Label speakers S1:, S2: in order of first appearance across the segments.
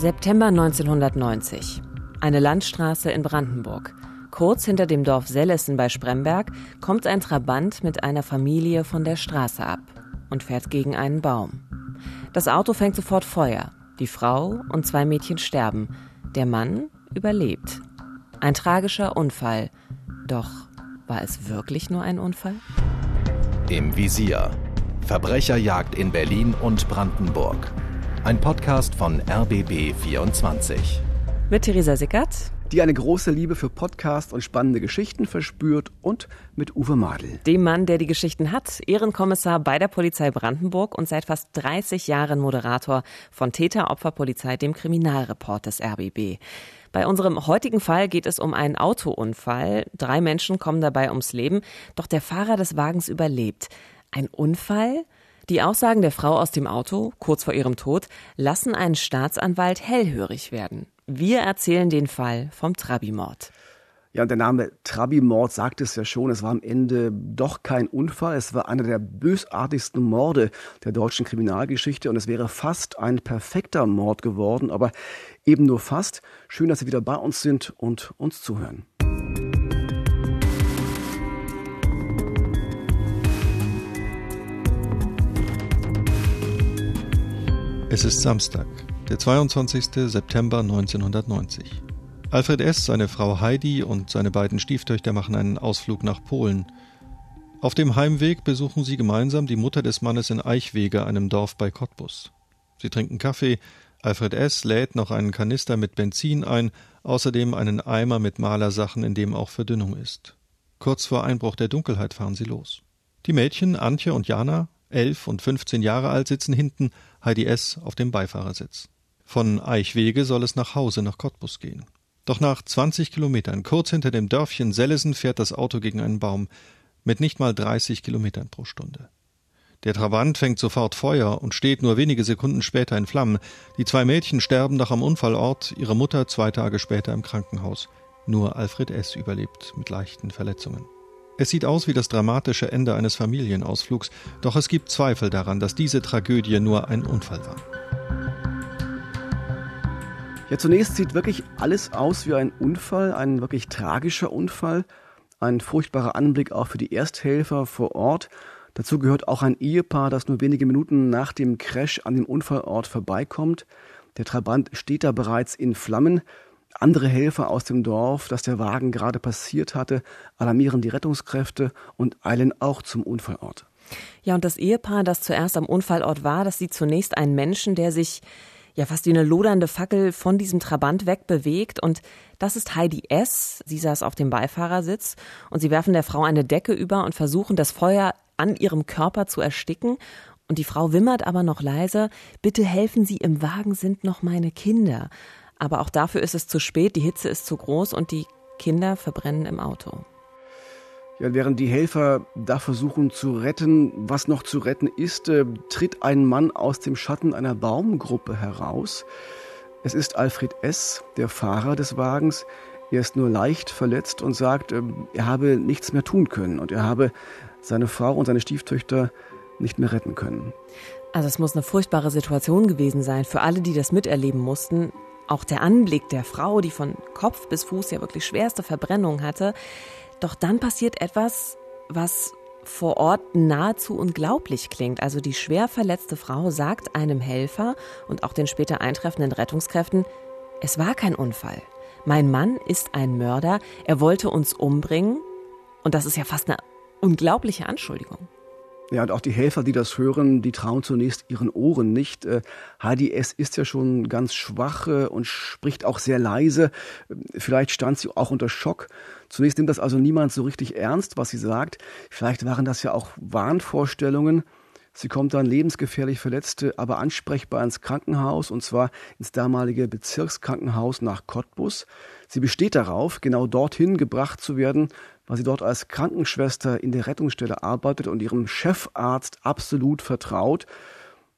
S1: September 1990. Eine Landstraße in Brandenburg. Kurz hinter dem Dorf Sellessen bei Spremberg kommt ein Trabant mit einer Familie von der Straße ab und fährt gegen einen Baum. Das Auto fängt sofort Feuer. Die Frau und zwei Mädchen sterben. Der Mann überlebt. Ein tragischer Unfall. Doch war es wirklich nur ein Unfall?
S2: Im Visier. Verbrecherjagd in Berlin und Brandenburg. Ein Podcast von RBB 24.
S1: Mit Theresa Sickert
S3: die eine große Liebe für Podcast und spannende Geschichten verspürt und mit Uwe Madel.
S1: Dem Mann, der die Geschichten hat, Ehrenkommissar bei der Polizei Brandenburg und seit fast 30 Jahren Moderator von Täter-Opfer-Polizei, dem Kriminalreport des RBB. Bei unserem heutigen Fall geht es um einen Autounfall. Drei Menschen kommen dabei ums Leben, doch der Fahrer des Wagens überlebt. Ein Unfall? Die Aussagen der Frau aus dem Auto, kurz vor ihrem Tod, lassen einen Staatsanwalt hellhörig werden. Wir erzählen den Fall vom Trabi-Mord.
S3: Ja, und der Name Trabi-Mord sagt es ja schon. Es war am Ende doch kein Unfall. Es war einer der bösartigsten Morde der deutschen Kriminalgeschichte und es wäre fast ein perfekter Mord geworden, aber eben nur fast. Schön, dass Sie wieder bei uns sind und uns zuhören.
S4: Es ist Samstag der 22. September 1990. Alfred S., seine Frau Heidi und seine beiden Stieftöchter machen einen Ausflug nach Polen. Auf dem Heimweg besuchen sie gemeinsam die Mutter des Mannes in Eichwege, einem Dorf bei Cottbus. Sie trinken Kaffee, Alfred S. lädt noch einen Kanister mit Benzin ein, außerdem einen Eimer mit Malersachen, in dem auch Verdünnung ist. Kurz vor Einbruch der Dunkelheit fahren sie los. Die Mädchen Antje und Jana, elf und fünfzehn Jahre alt, sitzen hinten, Heidi S. auf dem Beifahrersitz. Von Eichwege soll es nach Hause nach Cottbus gehen. Doch nach 20 Kilometern, kurz hinter dem Dörfchen Sellesen, fährt das Auto gegen einen Baum mit nicht mal 30 Kilometern pro Stunde. Der Trabant fängt sofort Feuer und steht nur wenige Sekunden später in Flammen. Die zwei Mädchen sterben noch am Unfallort, ihre Mutter zwei Tage später im Krankenhaus. Nur Alfred S. überlebt mit leichten Verletzungen. Es sieht aus wie das dramatische Ende eines Familienausflugs, doch es gibt Zweifel daran, dass diese Tragödie nur ein Unfall war.
S3: Ja, zunächst sieht wirklich alles aus wie ein Unfall, ein wirklich tragischer Unfall, ein furchtbarer Anblick auch für die Ersthelfer vor Ort. Dazu gehört auch ein Ehepaar, das nur wenige Minuten nach dem Crash an dem Unfallort vorbeikommt. Der Trabant steht da bereits in Flammen. Andere Helfer aus dem Dorf, das der Wagen gerade passiert hatte, alarmieren die Rettungskräfte und eilen auch zum Unfallort.
S1: Ja, und das Ehepaar, das zuerst am Unfallort war, das sieht zunächst einen Menschen, der sich ja fast wie eine lodernde Fackel von diesem Trabant wegbewegt. Und das ist Heidi S. Sie saß auf dem Beifahrersitz und sie werfen der Frau eine Decke über und versuchen, das Feuer an ihrem Körper zu ersticken. Und die Frau wimmert aber noch leise, bitte helfen Sie, im Wagen sind noch meine Kinder. Aber auch dafür ist es zu spät, die Hitze ist zu groß und die Kinder verbrennen im Auto.
S3: Ja, während die Helfer da versuchen zu retten, was noch zu retten ist, äh, tritt ein Mann aus dem Schatten einer Baumgruppe heraus. Es ist Alfred S., der Fahrer des Wagens. Er ist nur leicht verletzt und sagt, äh, er habe nichts mehr tun können und er habe seine Frau und seine Stieftöchter nicht mehr retten können.
S1: Also es muss eine furchtbare Situation gewesen sein für alle, die das miterleben mussten. Auch der Anblick der Frau, die von Kopf bis Fuß ja wirklich schwerste Verbrennung hatte, doch dann passiert etwas, was vor Ort nahezu unglaublich klingt. Also die schwer verletzte Frau sagt einem Helfer und auch den später eintreffenden Rettungskräften, es war kein Unfall. Mein Mann ist ein Mörder, er wollte uns umbringen. Und das ist ja fast eine unglaubliche Anschuldigung.
S3: Ja, und auch die Helfer, die das hören, die trauen zunächst ihren Ohren nicht. Äh, HDS ist ja schon ganz schwach äh, und spricht auch sehr leise. Vielleicht stand sie auch unter Schock. Zunächst nimmt das also niemand so richtig ernst, was sie sagt. Vielleicht waren das ja auch Wahnvorstellungen. Sie kommt dann lebensgefährlich Verletzte, aber ansprechbar ins Krankenhaus, und zwar ins damalige Bezirkskrankenhaus nach Cottbus. Sie besteht darauf, genau dorthin gebracht zu werden, weil sie dort als Krankenschwester in der Rettungsstelle arbeitet und ihrem Chefarzt absolut vertraut.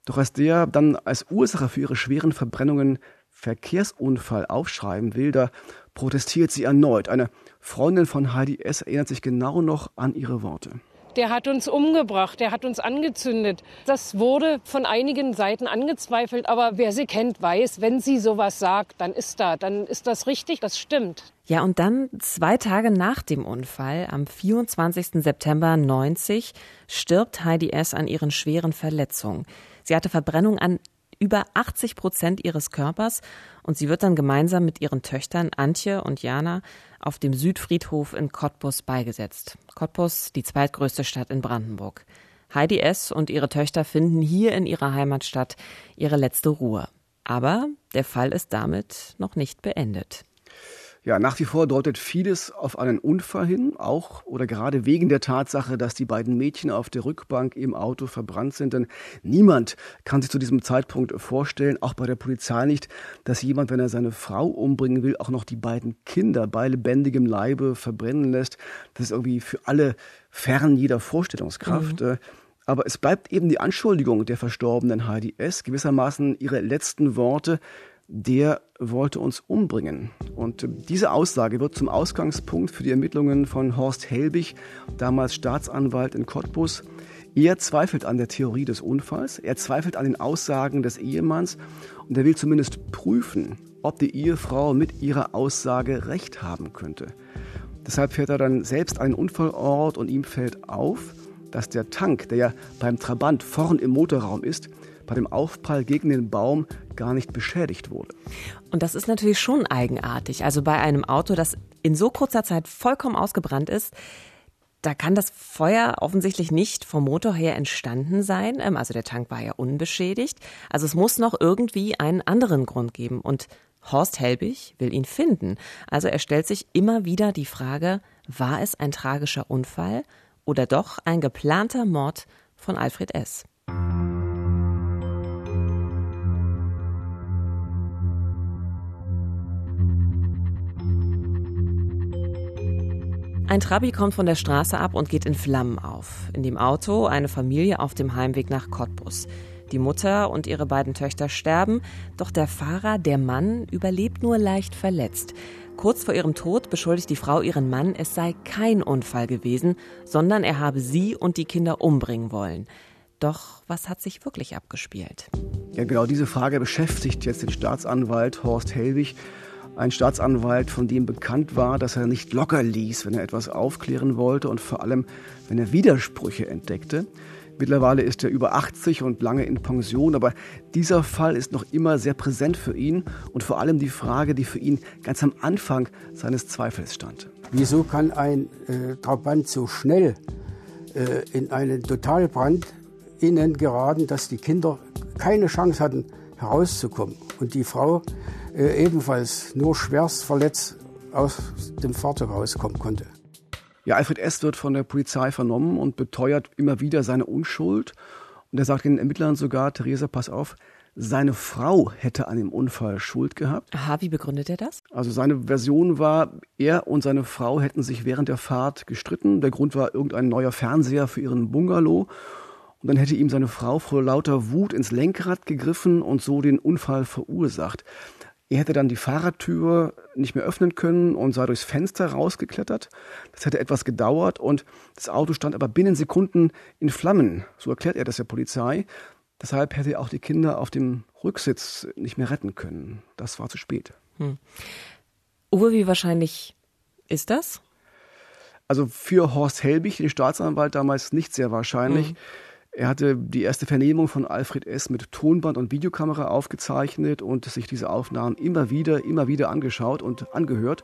S3: Doch als der dann als Ursache für ihre schweren Verbrennungen Verkehrsunfall aufschreiben will, da protestiert sie erneut. Eine Freundin von Heidi S. erinnert sich genau noch an ihre Worte.
S5: Der hat uns umgebracht, der hat uns angezündet. Das wurde von einigen Seiten angezweifelt, aber wer sie kennt, weiß, wenn sie sowas sagt, dann ist da, dann ist das richtig, das stimmt.
S1: Ja, und dann zwei Tage nach dem Unfall, am 24. September 90, stirbt Heidi S. an ihren schweren Verletzungen. Sie hatte Verbrennung an über 80 Prozent ihres Körpers und sie wird dann gemeinsam mit ihren Töchtern Antje und Jana auf dem Südfriedhof in Cottbus beigesetzt. Cottbus, die zweitgrößte Stadt in Brandenburg. Heidi S. und ihre Töchter finden hier in ihrer Heimatstadt ihre letzte Ruhe. Aber der Fall ist damit noch nicht beendet.
S3: Ja, nach wie vor deutet vieles auf einen Unfall hin, auch oder gerade wegen der Tatsache, dass die beiden Mädchen auf der Rückbank im Auto verbrannt sind. Denn niemand kann sich zu diesem Zeitpunkt vorstellen, auch bei der Polizei nicht, dass jemand, wenn er seine Frau umbringen will, auch noch die beiden Kinder bei lebendigem Leibe verbrennen lässt. Das ist irgendwie für alle fern jeder Vorstellungskraft. Mhm. Äh, aber es bleibt eben die Anschuldigung der verstorbenen Heidi S. gewissermaßen ihre letzten Worte der wollte uns umbringen. Und diese Aussage wird zum Ausgangspunkt für die Ermittlungen von Horst Helbig, damals Staatsanwalt in Cottbus. Er zweifelt an der Theorie des Unfalls, er zweifelt an den Aussagen des Ehemanns und er will zumindest prüfen, ob die Ehefrau mit ihrer Aussage recht haben könnte. Deshalb fährt er dann selbst an den Unfallort und ihm fällt auf, dass der Tank, der ja beim Trabant vorn im Motorraum ist, bei dem Aufprall gegen den Baum gar nicht beschädigt wurde.
S1: Und das ist natürlich schon eigenartig. Also bei einem Auto, das in so kurzer Zeit vollkommen ausgebrannt ist, da kann das Feuer offensichtlich nicht vom Motor her entstanden sein. Ähm, also der Tank war ja unbeschädigt. Also es muss noch irgendwie einen anderen Grund geben. Und Horst Helbig will ihn finden. Also er stellt sich immer wieder die Frage, war es ein tragischer Unfall oder doch ein geplanter Mord von Alfred S. Ein Trabi kommt von der Straße ab und geht in Flammen auf. In dem Auto eine Familie auf dem Heimweg nach Cottbus. Die Mutter und ihre beiden Töchter sterben, doch der Fahrer, der Mann, überlebt nur leicht verletzt. Kurz vor ihrem Tod beschuldigt die Frau ihren Mann, es sei kein Unfall gewesen, sondern er habe sie und die Kinder umbringen wollen. Doch was hat sich wirklich abgespielt?
S3: Ja, genau diese Frage beschäftigt jetzt den Staatsanwalt Horst Helwig ein Staatsanwalt, von dem bekannt war, dass er nicht locker ließ, wenn er etwas aufklären wollte und vor allem, wenn er Widersprüche entdeckte. Mittlerweile ist er über 80 und lange in Pension, aber dieser Fall ist noch immer sehr präsent für ihn und vor allem die Frage, die für ihn ganz am Anfang seines Zweifels stand.
S6: Wieso kann ein äh, Trabant so schnell äh, in einen Totalbrand innen geraten, dass die Kinder keine Chance hatten, herauszukommen? Und die Frau äh, ebenfalls nur schwerst verletzt aus dem Fahrzeug rauskommen konnte.
S3: Ja, Alfred S. wird von der Polizei vernommen und beteuert immer wieder seine Unschuld. Und er sagt den Ermittlern sogar, Theresa, pass auf, seine Frau hätte an dem Unfall Schuld gehabt.
S1: Aha, wie begründet er das?
S3: Also seine Version war, er und seine Frau hätten sich während der Fahrt gestritten. Der Grund war irgendein neuer Fernseher für ihren Bungalow. Und dann hätte ihm seine Frau vor lauter Wut ins Lenkrad gegriffen und so den Unfall verursacht. Er hätte dann die Fahrradtür nicht mehr öffnen können und sei durchs Fenster rausgeklettert. Das hätte etwas gedauert und das Auto stand aber binnen Sekunden in Flammen. So erklärt er das der Polizei. Deshalb hätte er auch die Kinder auf dem Rücksitz nicht mehr retten können. Das war zu spät. Hm.
S1: Uwe, wie wahrscheinlich ist das?
S3: Also für Horst Helbig, den Staatsanwalt, damals nicht sehr wahrscheinlich. Hm. Er hatte die erste Vernehmung von Alfred S. mit Tonband und Videokamera aufgezeichnet und sich diese Aufnahmen immer wieder, immer wieder angeschaut und angehört.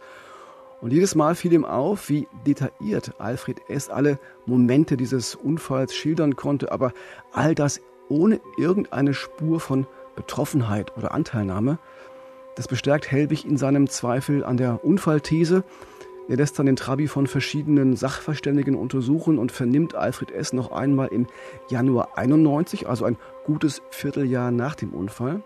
S3: Und jedes Mal fiel ihm auf, wie detailliert Alfred S. alle Momente dieses Unfalls schildern konnte, aber all das ohne irgendeine Spur von Betroffenheit oder Anteilnahme. Das bestärkt Helbig in seinem Zweifel an der Unfallthese er lässt dann den Trabi von verschiedenen Sachverständigen untersuchen und vernimmt Alfred S. noch einmal im Januar 91, also ein gutes Vierteljahr nach dem Unfall.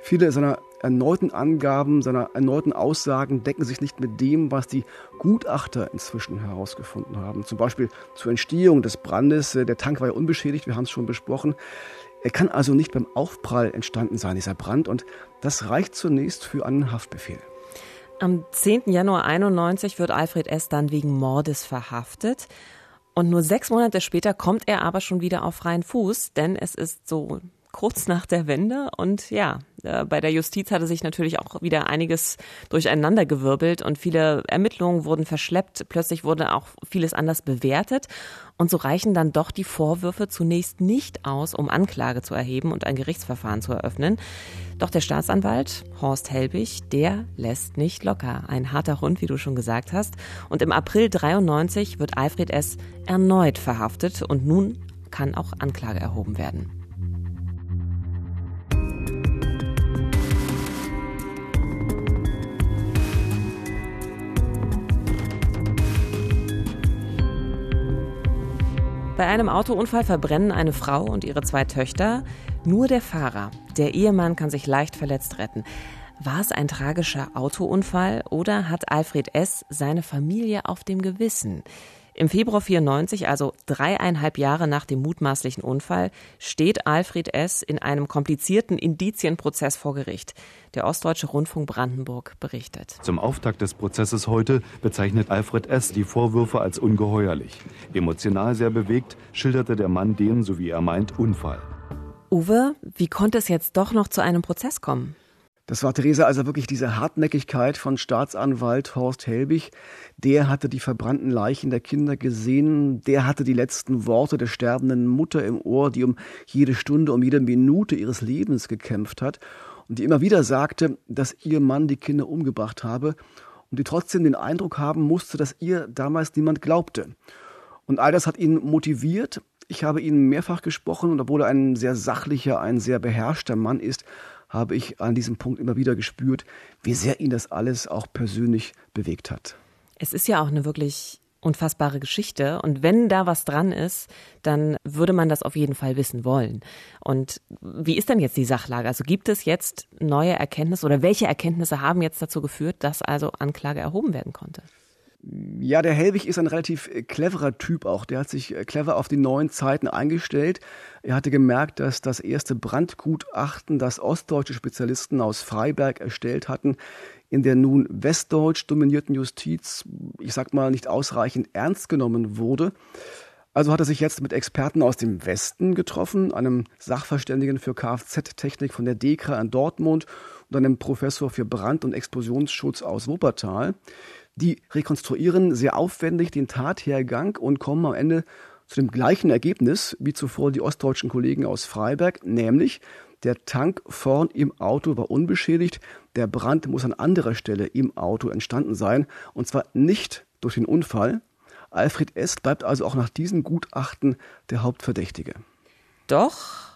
S3: Viele seiner erneuten Angaben, seiner erneuten Aussagen decken sich nicht mit dem, was die Gutachter inzwischen herausgefunden haben. Zum Beispiel zur Entstehung des Brandes. Der Tank war ja unbeschädigt, wir haben es schon besprochen. Er kann also nicht beim Aufprall entstanden sein, dieser Brand. Und das reicht zunächst für einen Haftbefehl.
S1: Am 10. Januar 91 wird Alfred S. dann wegen Mordes verhaftet. Und nur sechs Monate später kommt er aber schon wieder auf freien Fuß, denn es ist so kurz nach der Wende. Und ja, äh, bei der Justiz hatte sich natürlich auch wieder einiges durcheinandergewirbelt und viele Ermittlungen wurden verschleppt. Plötzlich wurde auch vieles anders bewertet. Und so reichen dann doch die Vorwürfe zunächst nicht aus, um Anklage zu erheben und ein Gerichtsverfahren zu eröffnen. Doch der Staatsanwalt Horst Helbig, der lässt nicht locker. Ein harter Hund, wie du schon gesagt hast. Und im April 93 wird Alfred S. erneut verhaftet und nun kann auch Anklage erhoben werden. Bei einem Autounfall verbrennen eine Frau und ihre zwei Töchter. Nur der Fahrer, der Ehemann, kann sich leicht verletzt retten. War es ein tragischer Autounfall oder hat Alfred S. seine Familie auf dem Gewissen? Im Februar 94, also dreieinhalb Jahre nach dem mutmaßlichen Unfall, steht Alfred S. in einem komplizierten Indizienprozess vor Gericht. Der Ostdeutsche Rundfunk Brandenburg berichtet.
S7: Zum Auftakt des Prozesses heute bezeichnet Alfred S. die Vorwürfe als ungeheuerlich. Emotional sehr bewegt schilderte der Mann den, so wie er meint, Unfall.
S1: Uwe, wie konnte es jetzt doch noch zu einem Prozess kommen?
S3: Das war Theresa also wirklich diese Hartnäckigkeit von Staatsanwalt Horst Helbig. Der hatte die verbrannten Leichen der Kinder gesehen. Der hatte die letzten Worte der sterbenden Mutter im Ohr, die um jede Stunde, um jede Minute ihres Lebens gekämpft hat und die immer wieder sagte, dass ihr Mann die Kinder umgebracht habe und die trotzdem den Eindruck haben musste, dass ihr damals niemand glaubte. Und all das hat ihn motiviert. Ich habe ihn mehrfach gesprochen und obwohl er ein sehr sachlicher, ein sehr beherrschter Mann ist, habe ich an diesem Punkt immer wieder gespürt, wie sehr ihn das alles auch persönlich bewegt hat.
S1: Es ist ja auch eine wirklich unfassbare Geschichte. Und wenn da was dran ist, dann würde man das auf jeden Fall wissen wollen. Und wie ist denn jetzt die Sachlage? Also gibt es jetzt neue Erkenntnisse oder welche Erkenntnisse haben jetzt dazu geführt, dass also Anklage erhoben werden konnte?
S3: Ja, der Helwig ist ein relativ äh, cleverer Typ auch. Der hat sich äh, clever auf die neuen Zeiten eingestellt. Er hatte gemerkt, dass das erste Brandgutachten, das ostdeutsche Spezialisten aus Freiberg erstellt hatten, in der nun westdeutsch dominierten Justiz, ich sag mal, nicht ausreichend ernst genommen wurde. Also hat er sich jetzt mit Experten aus dem Westen getroffen, einem Sachverständigen für Kfz-Technik von der DEKRA in Dortmund und einem Professor für Brand- und Explosionsschutz aus Wuppertal. Die rekonstruieren sehr aufwendig den Tathergang und kommen am Ende zu dem gleichen Ergebnis wie zuvor die ostdeutschen Kollegen aus Freiberg, nämlich der Tank vorn im Auto war unbeschädigt, der Brand muss an anderer Stelle im Auto entstanden sein, und zwar nicht durch den Unfall. Alfred S. bleibt also auch nach diesem Gutachten der Hauptverdächtige.
S1: Doch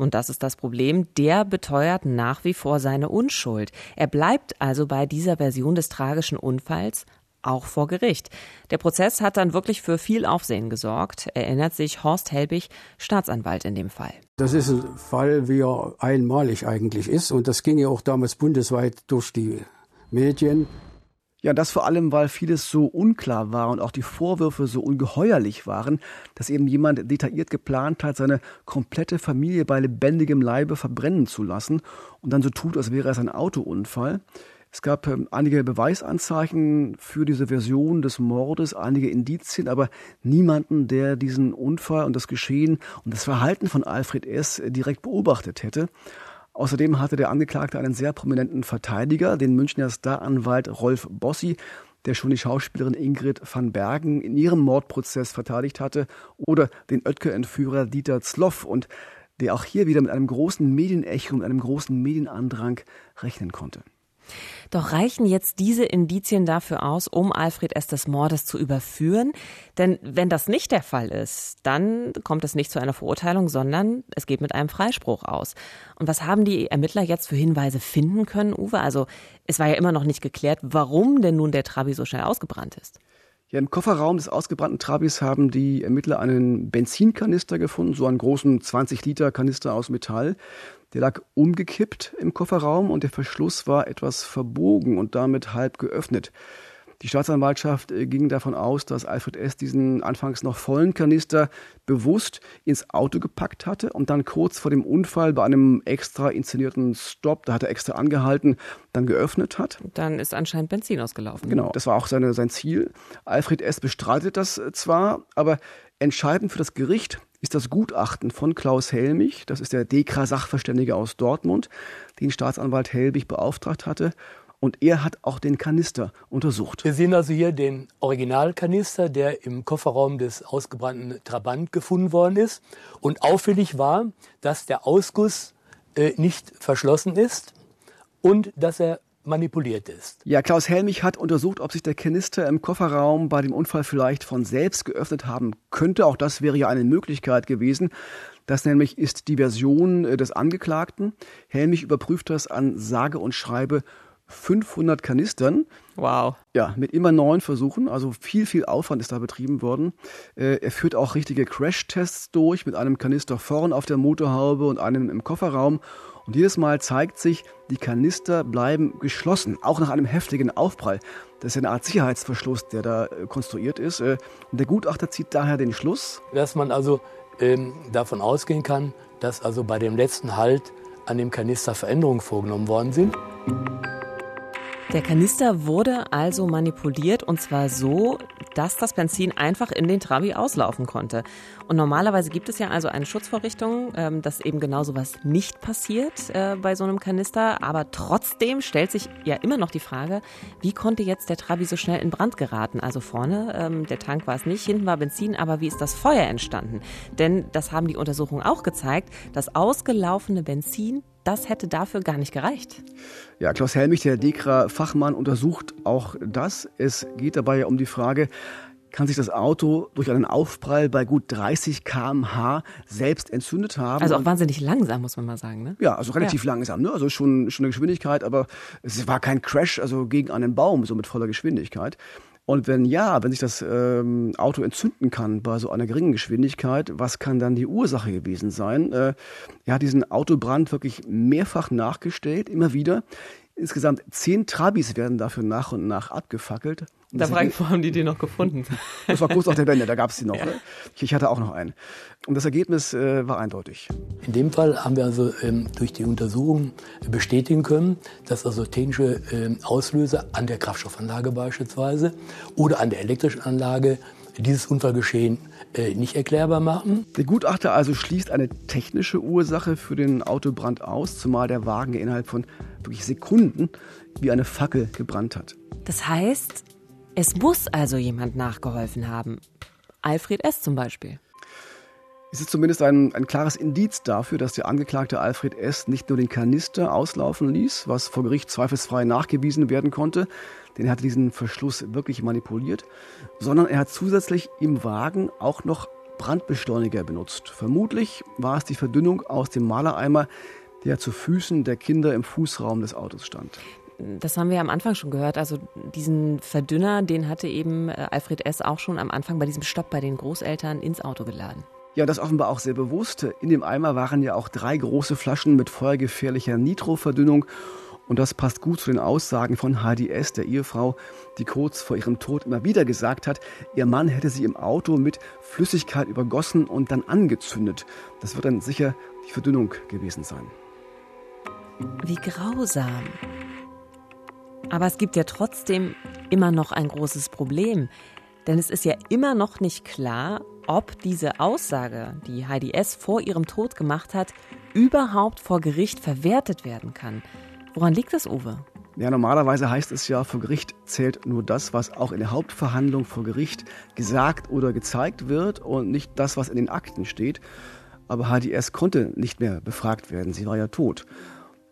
S1: und das ist das Problem, der beteuert nach wie vor seine Unschuld. Er bleibt also bei dieser Version des tragischen Unfalls auch vor Gericht. Der Prozess hat dann wirklich für viel Aufsehen gesorgt, erinnert sich Horst Helbig, Staatsanwalt in dem Fall.
S6: Das ist ein Fall, wie er einmalig eigentlich ist. Und das ging ja auch damals bundesweit durch die Medien.
S3: Ja, das vor allem, weil vieles so unklar war und auch die Vorwürfe so ungeheuerlich waren, dass eben jemand detailliert geplant hat, seine komplette Familie bei lebendigem Leibe verbrennen zu lassen und dann so tut, als wäre es ein Autounfall. Es gab ähm, einige Beweisanzeichen für diese Version des Mordes, einige Indizien, aber niemanden, der diesen Unfall und das Geschehen und das Verhalten von Alfred S. direkt beobachtet hätte. Außerdem hatte der Angeklagte einen sehr prominenten Verteidiger, den Münchner Staranwalt Rolf Bossi, der schon die Schauspielerin Ingrid van Bergen in ihrem Mordprozess verteidigt hatte, oder den Oetker-Entführer Dieter Zloff und der auch hier wieder mit einem großen Medienecho, mit einem großen Medienandrang rechnen konnte.
S1: Doch reichen jetzt diese Indizien dafür aus, um Alfred S. des Mordes zu überführen? Denn wenn das nicht der Fall ist, dann kommt es nicht zu einer Verurteilung, sondern es geht mit einem Freispruch aus. Und was haben die Ermittler jetzt für Hinweise finden können, Uwe? Also es war ja immer noch nicht geklärt, warum denn nun der Trabi so schnell ausgebrannt ist.
S3: Ja, im Kofferraum des ausgebrannten Trabis haben die Ermittler einen Benzinkanister gefunden, so einen großen 20 Liter Kanister aus Metall. Der lag umgekippt im Kofferraum und der Verschluss war etwas verbogen und damit halb geöffnet. Die Staatsanwaltschaft äh, ging davon aus, dass Alfred S. diesen anfangs noch vollen Kanister bewusst ins Auto gepackt hatte und dann kurz vor dem Unfall bei einem extra inszenierten Stop, da hat er extra angehalten, dann geöffnet hat.
S1: Dann ist anscheinend Benzin ausgelaufen.
S3: Genau, das war auch seine, sein Ziel. Alfred S. bestreitet das äh, zwar, aber entscheidend für das Gericht ist das Gutachten von Klaus Helmich, das ist der DEKRA-Sachverständige aus Dortmund, den Staatsanwalt Helbig beauftragt hatte. Und er hat auch den Kanister untersucht.
S8: Wir sehen also hier den Originalkanister, der im Kofferraum des ausgebrannten Trabant gefunden worden ist. Und auffällig war, dass der Ausguss äh, nicht verschlossen ist und dass er manipuliert ist.
S3: Ja, Klaus Helmich hat untersucht, ob sich der Kanister im Kofferraum bei dem Unfall vielleicht von selbst geöffnet haben könnte. Auch das wäre ja eine Möglichkeit gewesen. Das nämlich ist die Version äh, des Angeklagten. Helmich überprüft das an sage und schreibe 500 Kanistern.
S1: Wow.
S3: Ja, mit immer neuen Versuchen. Also viel, viel Aufwand ist da betrieben worden. Äh, er führt auch richtige Crash-Tests durch mit einem Kanister vorn auf der Motorhaube und einem im Kofferraum. Und jedes Mal zeigt sich, die Kanister bleiben geschlossen, auch nach einem heftigen Aufprall. Das ist eine Art Sicherheitsverschluss, der da äh, konstruiert ist. Äh, und der Gutachter zieht daher den Schluss,
S8: dass man also ähm, davon ausgehen kann, dass also bei dem letzten Halt an dem Kanister Veränderungen vorgenommen worden sind.
S1: Der Kanister wurde also manipuliert und zwar so, dass das Benzin einfach in den Trabi auslaufen konnte. Und normalerweise gibt es ja also eine Schutzvorrichtung, ähm, dass eben genau sowas nicht passiert äh, bei so einem Kanister. Aber trotzdem stellt sich ja immer noch die Frage, wie konnte jetzt der Trabi so schnell in Brand geraten? Also vorne, ähm, der Tank war es nicht, hinten war Benzin, aber wie ist das Feuer entstanden? Denn das haben die Untersuchungen auch gezeigt, das ausgelaufene Benzin das hätte dafür gar nicht gereicht.
S3: Ja, Klaus Helmich, der DEKRA-Fachmann, untersucht auch das. Es geht dabei um die Frage, kann sich das Auto durch einen Aufprall bei gut 30 km/h selbst entzündet haben.
S1: Also auch wahnsinnig langsam, muss man mal sagen. Ne?
S3: Ja, also relativ ja. langsam. Ne? Also schon, schon eine Geschwindigkeit, aber es war kein Crash, also gegen einen Baum, so mit voller Geschwindigkeit. Und wenn ja, wenn sich das ähm, Auto entzünden kann bei so einer geringen Geschwindigkeit, was kann dann die Ursache gewesen sein? Äh, er hat diesen Autobrand wirklich mehrfach nachgestellt, immer wieder. Insgesamt zehn Trabis werden dafür nach und nach abgefackelt.
S1: Da frage ich, wo haben die die noch gefunden?
S3: Das war kurz nach der Wende, da gab es die noch. Ja. Ne? Ich hatte auch noch einen. Und das Ergebnis äh, war eindeutig.
S8: In dem Fall haben wir also ähm, durch die Untersuchung bestätigen können, dass also technische ähm, Auslöser an der Kraftstoffanlage beispielsweise oder an der elektrischen Anlage dieses Unfallgeschehen äh, nicht erklärbar machen.
S3: Der Gutachter also schließt eine technische Ursache für den Autobrand aus, zumal der Wagen innerhalb von wirklich Sekunden wie eine Fackel gebrannt hat.
S1: Das heißt, es muss also jemand nachgeholfen haben. Alfred S. zum Beispiel.
S3: Es ist zumindest ein, ein klares Indiz dafür, dass der Angeklagte Alfred S. nicht nur den Kanister auslaufen ließ, was vor Gericht zweifelsfrei nachgewiesen werden konnte, denn er hatte diesen Verschluss wirklich manipuliert, sondern er hat zusätzlich im Wagen auch noch Brandbeschleuniger benutzt. Vermutlich war es die Verdünnung aus dem Malereimer, der zu Füßen der Kinder im Fußraum des Autos stand
S1: das haben wir am Anfang schon gehört. Also diesen Verdünner, den hatte eben äh, Alfred S. auch schon am Anfang bei diesem Stopp bei den Großeltern ins Auto geladen.
S3: Ja, das offenbar auch sehr bewusst. In dem Eimer waren ja auch drei große Flaschen mit feuergefährlicher Nitroverdünnung. Und das passt gut zu den Aussagen von HDS, der Ehefrau, die kurz vor ihrem Tod immer wieder gesagt hat, ihr Mann hätte sie im Auto mit Flüssigkeit übergossen und dann angezündet. Das wird dann sicher die Verdünnung gewesen sein.
S1: Wie grausam. Aber es gibt ja trotzdem immer noch ein großes Problem. Denn es ist ja immer noch nicht klar, ob diese Aussage, die Heidi S. vor ihrem Tod gemacht hat, überhaupt vor Gericht verwertet werden kann. Woran liegt das, Uwe?
S3: Ja, normalerweise heißt es ja, vor Gericht zählt nur das, was auch in der Hauptverhandlung vor Gericht gesagt oder gezeigt wird und nicht das, was in den Akten steht. Aber HDS konnte nicht mehr befragt werden, sie war ja tot.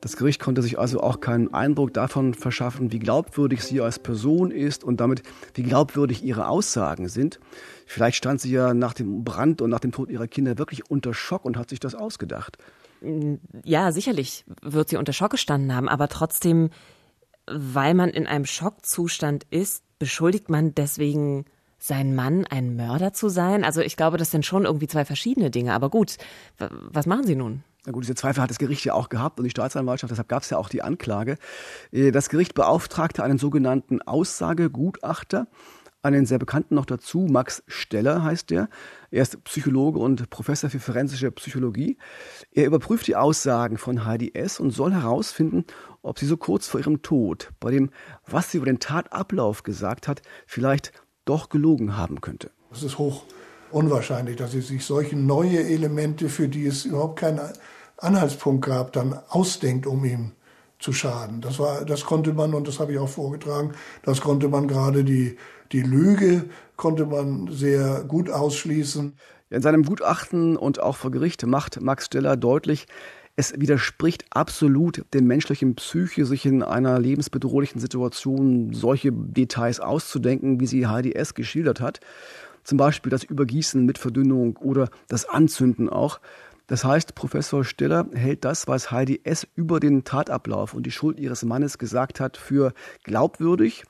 S3: Das Gericht konnte sich also auch keinen Eindruck davon verschaffen, wie glaubwürdig sie als Person ist und damit wie glaubwürdig ihre Aussagen sind. Vielleicht stand sie ja nach dem Brand und nach dem Tod ihrer Kinder wirklich unter Schock und hat sich das ausgedacht.
S1: Ja, sicherlich wird sie unter Schock gestanden haben, aber trotzdem, weil man in einem Schockzustand ist, beschuldigt man deswegen seinen Mann ein Mörder zu sein? Also ich glaube, das sind schon irgendwie zwei verschiedene Dinge. Aber gut, was machen Sie nun?
S3: Na gut, diese Zweifel hat das Gericht ja auch gehabt und die Staatsanwaltschaft, deshalb gab es ja auch die Anklage. Äh, das Gericht beauftragte einen sogenannten Aussagegutachter, einen sehr bekannten noch dazu, Max Steller heißt der. Er ist Psychologe und Professor für forensische Psychologie. Er überprüft die Aussagen von Heidi S. und soll herausfinden, ob sie so kurz vor ihrem Tod, bei dem, was sie über den Tatablauf gesagt hat, vielleicht doch gelogen haben könnte.
S9: Es ist hoch unwahrscheinlich, dass sie sich solche neue Elemente, für die es überhaupt keinen Anhaltspunkt gab, dann ausdenkt, um ihm zu schaden. Das war, das konnte man, und das habe ich auch vorgetragen, das konnte man gerade die, die Lüge konnte man sehr gut ausschließen.
S3: In seinem Gutachten und auch vor Gericht macht Max Steller deutlich, es widerspricht absolut der menschlichen Psyche, sich in einer lebensbedrohlichen Situation solche Details auszudenken, wie sie Heidi S. geschildert hat. Zum Beispiel das Übergießen mit Verdünnung oder das Anzünden auch. Das heißt, Professor Stiller hält das, was Heidi S. über den Tatablauf und die Schuld ihres Mannes gesagt hat, für glaubwürdig.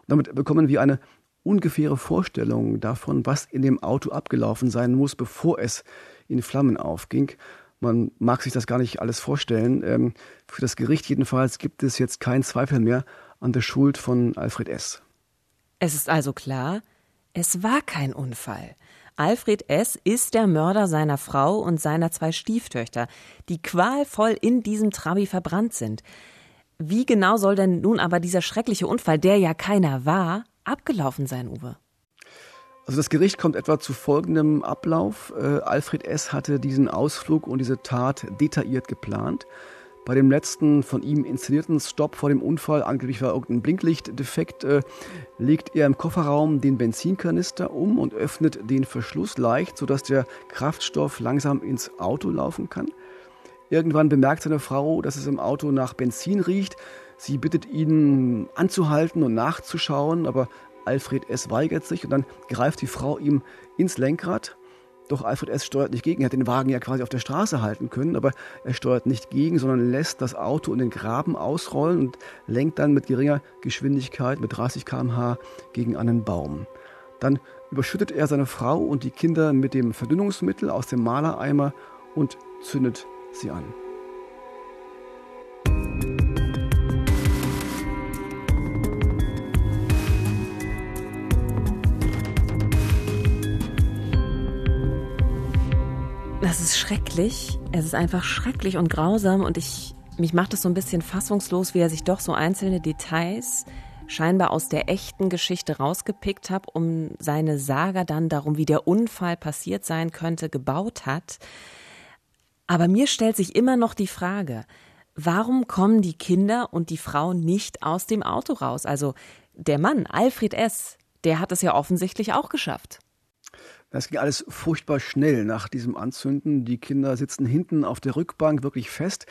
S3: Und damit bekommen wir eine ungefähre Vorstellung davon, was in dem Auto abgelaufen sein muss, bevor es in Flammen aufging. Man mag sich das gar nicht alles vorstellen. Ähm, für das Gericht jedenfalls gibt es jetzt keinen Zweifel mehr an der Schuld von Alfred S.
S1: Es ist also klar, es war kein Unfall. Alfred S. ist der Mörder seiner Frau und seiner zwei Stieftöchter, die qualvoll in diesem Trabi verbrannt sind. Wie genau soll denn nun aber dieser schreckliche Unfall, der ja keiner war, abgelaufen sein, Uwe?
S3: Also das Gericht kommt etwa zu folgendem Ablauf. Äh, Alfred S. hatte diesen Ausflug und diese Tat detailliert geplant. Bei dem letzten von ihm inszenierten Stopp vor dem Unfall, angeblich war irgendein Blinklichtdefekt, äh, legt er im Kofferraum den Benzinkanister um und öffnet den Verschluss leicht, sodass der Kraftstoff langsam ins Auto laufen kann. Irgendwann bemerkt seine Frau, dass es im Auto nach Benzin riecht. Sie bittet ihn anzuhalten und nachzuschauen, aber Alfred S. weigert sich und dann greift die Frau ihm ins Lenkrad doch Alfred S. steuert nicht gegen. Er hat den Wagen ja quasi auf der Straße halten können, aber er steuert nicht gegen, sondern lässt das Auto in den Graben ausrollen und lenkt dann mit geringer Geschwindigkeit, mit 30 km/h, gegen einen Baum. Dann überschüttet er seine Frau und die Kinder mit dem Verdünnungsmittel aus dem Malereimer und zündet sie an.
S1: Schrecklich. Es ist einfach schrecklich und grausam und ich, mich macht es so ein bisschen fassungslos, wie er sich doch so einzelne Details scheinbar aus der echten Geschichte rausgepickt hat, um seine Saga dann darum, wie der Unfall passiert sein könnte, gebaut hat. Aber mir stellt sich immer noch die Frage, warum kommen die Kinder und die Frau nicht aus dem Auto raus? Also der Mann, Alfred S., der hat es ja offensichtlich auch geschafft.
S3: Das ging alles furchtbar schnell nach diesem Anzünden. Die Kinder sitzen hinten auf der Rückbank wirklich fest.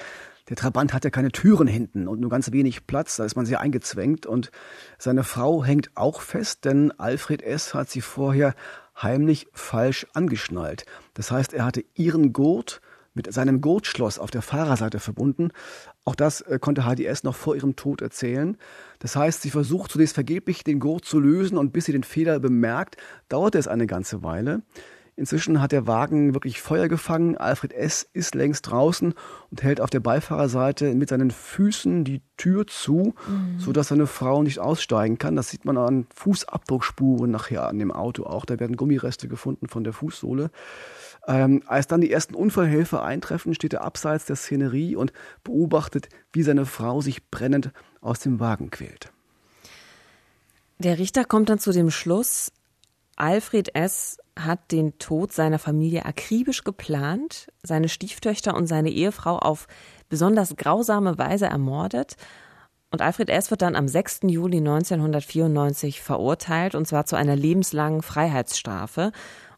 S3: Der Trabant hat ja keine Türen hinten und nur ganz wenig Platz, da ist man sehr eingezwängt. Und seine Frau hängt auch fest, denn Alfred S. hat sie vorher heimlich falsch angeschnallt. Das heißt, er hatte ihren Gurt mit seinem Gurtschloss auf der Fahrerseite verbunden. Auch das äh, konnte HDS noch vor ihrem Tod erzählen. Das heißt, sie versucht zunächst vergeblich, den Gurt zu lösen und bis sie den Fehler bemerkt, dauerte es eine ganze Weile. Inzwischen hat der Wagen wirklich Feuer gefangen. Alfred S. ist längst draußen und hält auf der Beifahrerseite mit seinen Füßen die Tür zu, mhm. sodass seine Frau nicht aussteigen kann. Das sieht man an Fußabdruckspuren nachher an dem Auto auch. Da werden Gummireste gefunden von der Fußsohle. Ähm, als dann die ersten Unfallhelfer eintreffen, steht er abseits der Szenerie und beobachtet, wie seine Frau sich brennend aus dem Wagen quält.
S1: Der Richter kommt dann zu dem Schluss, Alfred S. hat den Tod seiner Familie akribisch geplant, seine Stieftöchter und seine Ehefrau auf besonders grausame Weise ermordet. Und Alfred S. wird dann am 6. Juli 1994 verurteilt, und zwar zu einer lebenslangen Freiheitsstrafe.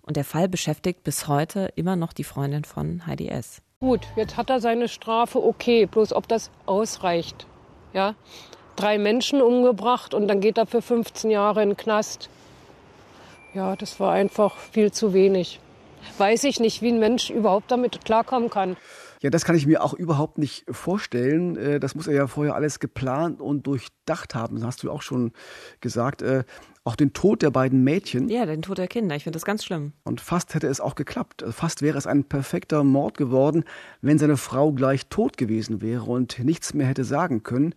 S1: Und der Fall beschäftigt bis heute immer noch die Freundin von Heidi S.
S5: Gut, jetzt hat er seine Strafe, okay, bloß ob das ausreicht. Ja, drei Menschen umgebracht und dann geht er für 15 Jahre in den Knast. Ja, das war einfach viel zu wenig. Weiß ich nicht, wie ein Mensch überhaupt damit klarkommen kann.
S3: Ja, das kann ich mir auch überhaupt nicht vorstellen. Äh, das muss er ja vorher alles geplant und durchdacht haben. Das hast du auch schon gesagt. Auch den Tod der beiden Mädchen.
S1: Ja, den Tod der Kinder. Ich finde das ganz schlimm.
S3: Und fast hätte es auch geklappt. Fast wäre es ein perfekter Mord geworden, wenn seine Frau gleich tot gewesen wäre und nichts mehr hätte sagen können.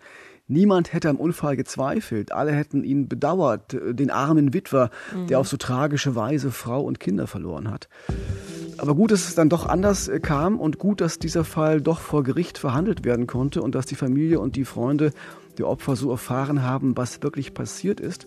S3: Niemand hätte am Unfall gezweifelt. Alle hätten ihn bedauert, äh, den armen Witwer, mhm. der auf so tragische Weise Frau und Kinder verloren hat. Aber gut, dass es dann doch anders äh, kam und gut, dass dieser Fall doch vor Gericht verhandelt werden konnte und dass die Familie und die Freunde der Opfer so erfahren haben, was wirklich passiert ist.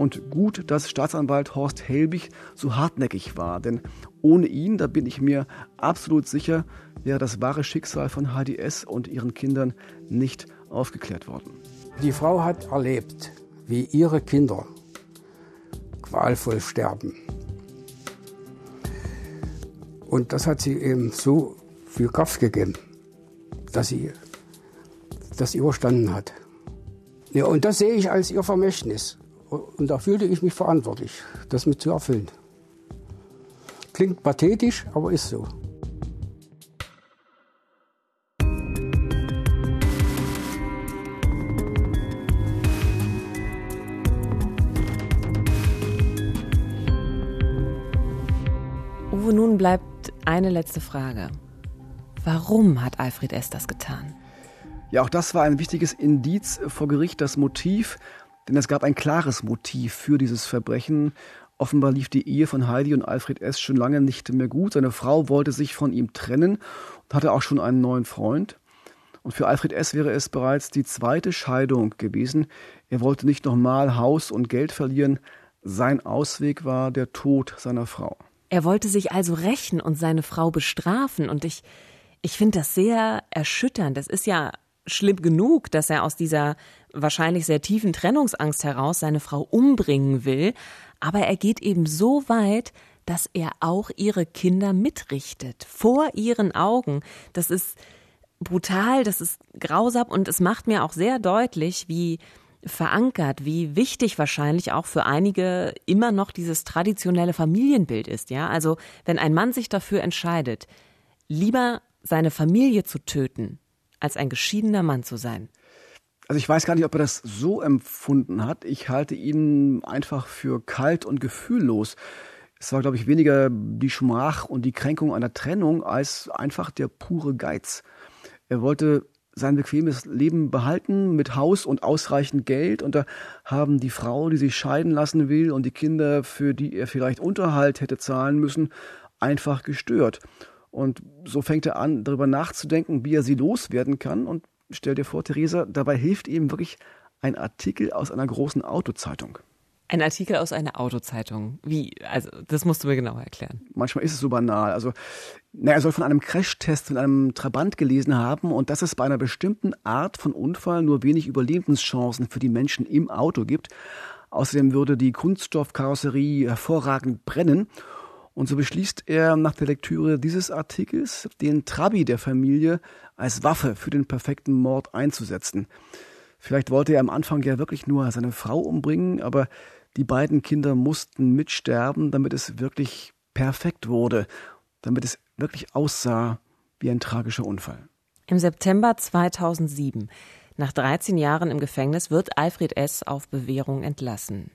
S3: Und gut, dass Staatsanwalt Horst Helbig so hartnäckig war, denn ohne ihn, da bin ich mir absolut sicher, wäre das wahre Schicksal von HDS und ihren Kindern nicht aufgeklärt worden.
S6: Die Frau hat erlebt, wie ihre Kinder qualvoll sterben. Und das hat sie eben so viel Kraft gegeben, dass sie das überstanden hat. Ja, und das sehe ich als ihr Vermächtnis. Und da fühlte ich mich verantwortlich, das mit zu erfüllen. Klingt pathetisch, aber ist so.
S1: Uwe, nun bleibt eine letzte Frage. Warum hat Alfred S. das getan?
S3: Ja, auch das war ein wichtiges Indiz vor Gericht, das Motiv, denn es gab ein klares Motiv für dieses Verbrechen. Offenbar lief die Ehe von Heidi und Alfred S. schon lange nicht mehr gut. Seine Frau wollte sich von ihm trennen und hatte auch schon einen neuen Freund. Und für Alfred S. wäre es bereits die zweite Scheidung gewesen. Er wollte nicht nochmal Haus und Geld verlieren. Sein Ausweg war der Tod seiner Frau.
S1: Er wollte sich also rächen und seine Frau bestrafen. Und ich, ich finde das sehr erschütternd. Es ist ja schlimm genug, dass er aus dieser wahrscheinlich sehr tiefen Trennungsangst heraus seine Frau umbringen will, aber er geht eben so weit, dass er auch ihre Kinder mitrichtet, vor ihren Augen. Das ist brutal, das ist grausam und es macht mir auch sehr deutlich, wie verankert, wie wichtig wahrscheinlich auch für einige immer noch dieses traditionelle Familienbild ist, ja? Also, wenn ein Mann sich dafür entscheidet, lieber seine Familie zu töten, als ein geschiedener Mann zu sein.
S3: Also ich weiß gar nicht, ob er das so empfunden hat. Ich halte ihn einfach für kalt und gefühllos. Es war, glaube ich, weniger die Schmach und die Kränkung einer Trennung als einfach der pure Geiz. Er wollte sein bequemes Leben behalten mit Haus und ausreichend Geld und da haben die Frau, die sich scheiden lassen will und die Kinder, für die er vielleicht Unterhalt hätte zahlen müssen, einfach gestört. Und so fängt er an, darüber nachzudenken, wie er sie loswerden kann. Und stell dir vor, Theresa, dabei hilft ihm wirklich ein Artikel aus einer großen Autozeitung.
S1: Ein Artikel aus einer Autozeitung. Wie? Also, das musst du mir genauer erklären.
S3: Manchmal ist es so banal. Also, na, er soll von einem Crashtest von einem Trabant gelesen haben und dass es bei einer bestimmten Art von Unfall nur wenig Überlebenschancen für die Menschen im Auto gibt. Außerdem würde die Kunststoffkarosserie hervorragend brennen und so beschließt er nach der Lektüre dieses Artikels, den Trabi der Familie als Waffe für den perfekten Mord einzusetzen. Vielleicht wollte er am Anfang ja wirklich nur seine Frau umbringen, aber die beiden Kinder mussten mitsterben, damit es wirklich perfekt wurde, damit es wirklich aussah wie ein tragischer Unfall.
S1: Im September 2007, nach 13 Jahren im Gefängnis, wird Alfred S. auf Bewährung entlassen.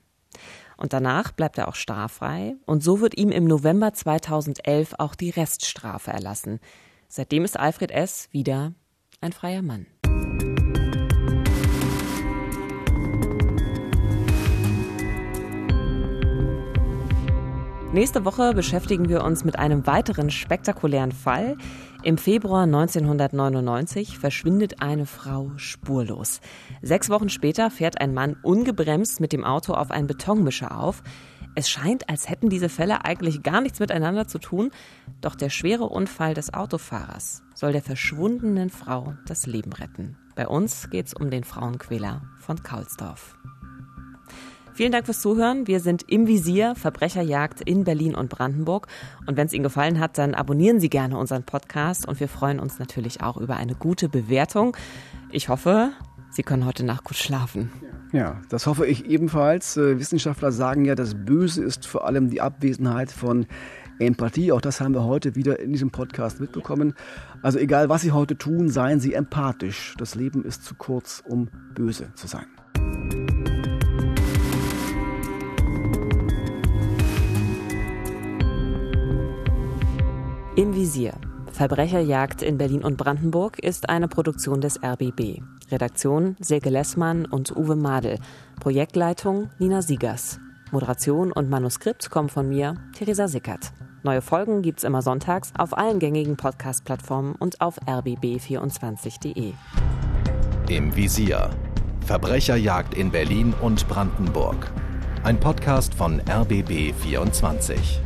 S1: Und danach bleibt er auch straffrei. Und so wird ihm im November 2011 auch die Reststrafe erlassen. Seitdem ist Alfred S. wieder ein freier Mann. Nächste Woche beschäftigen wir uns mit einem weiteren spektakulären Fall. Im Februar 1999 verschwindet eine Frau spurlos. Sechs Wochen später fährt ein Mann ungebremst mit dem Auto auf einen Betonmischer auf. Es scheint, als hätten diese Fälle eigentlich gar nichts miteinander zu tun, doch der schwere Unfall des Autofahrers soll der verschwundenen Frau das Leben retten. Bei uns geht es um den Frauenquäler von Kaulsdorf. Vielen Dank fürs Zuhören. Wir sind im Visier Verbrecherjagd in Berlin und Brandenburg. Und wenn es Ihnen gefallen hat, dann abonnieren Sie gerne unseren Podcast und wir freuen uns natürlich auch über eine gute Bewertung. Ich hoffe, Sie können heute Nacht gut schlafen.
S3: Ja, das hoffe ich ebenfalls. Äh, Wissenschaftler sagen ja, das Böse ist vor allem die Abwesenheit von Empathie. Auch das haben wir heute wieder in diesem Podcast mitbekommen. Also egal, was Sie heute tun, seien Sie empathisch. Das Leben ist zu kurz, um böse zu sein.
S1: Visier. Verbrecherjagd in Berlin und Brandenburg ist eine Produktion des RBB. Redaktion Silke Lessmann und Uwe Madel. Projektleitung Nina Siegers. Moderation und Manuskript kommen von mir, Theresa Sickert. Neue Folgen gibt's immer sonntags auf allen gängigen Podcast-Plattformen und auf rbb24.de.
S2: Im Visier. Verbrecherjagd in Berlin und Brandenburg. Ein Podcast von RBB 24.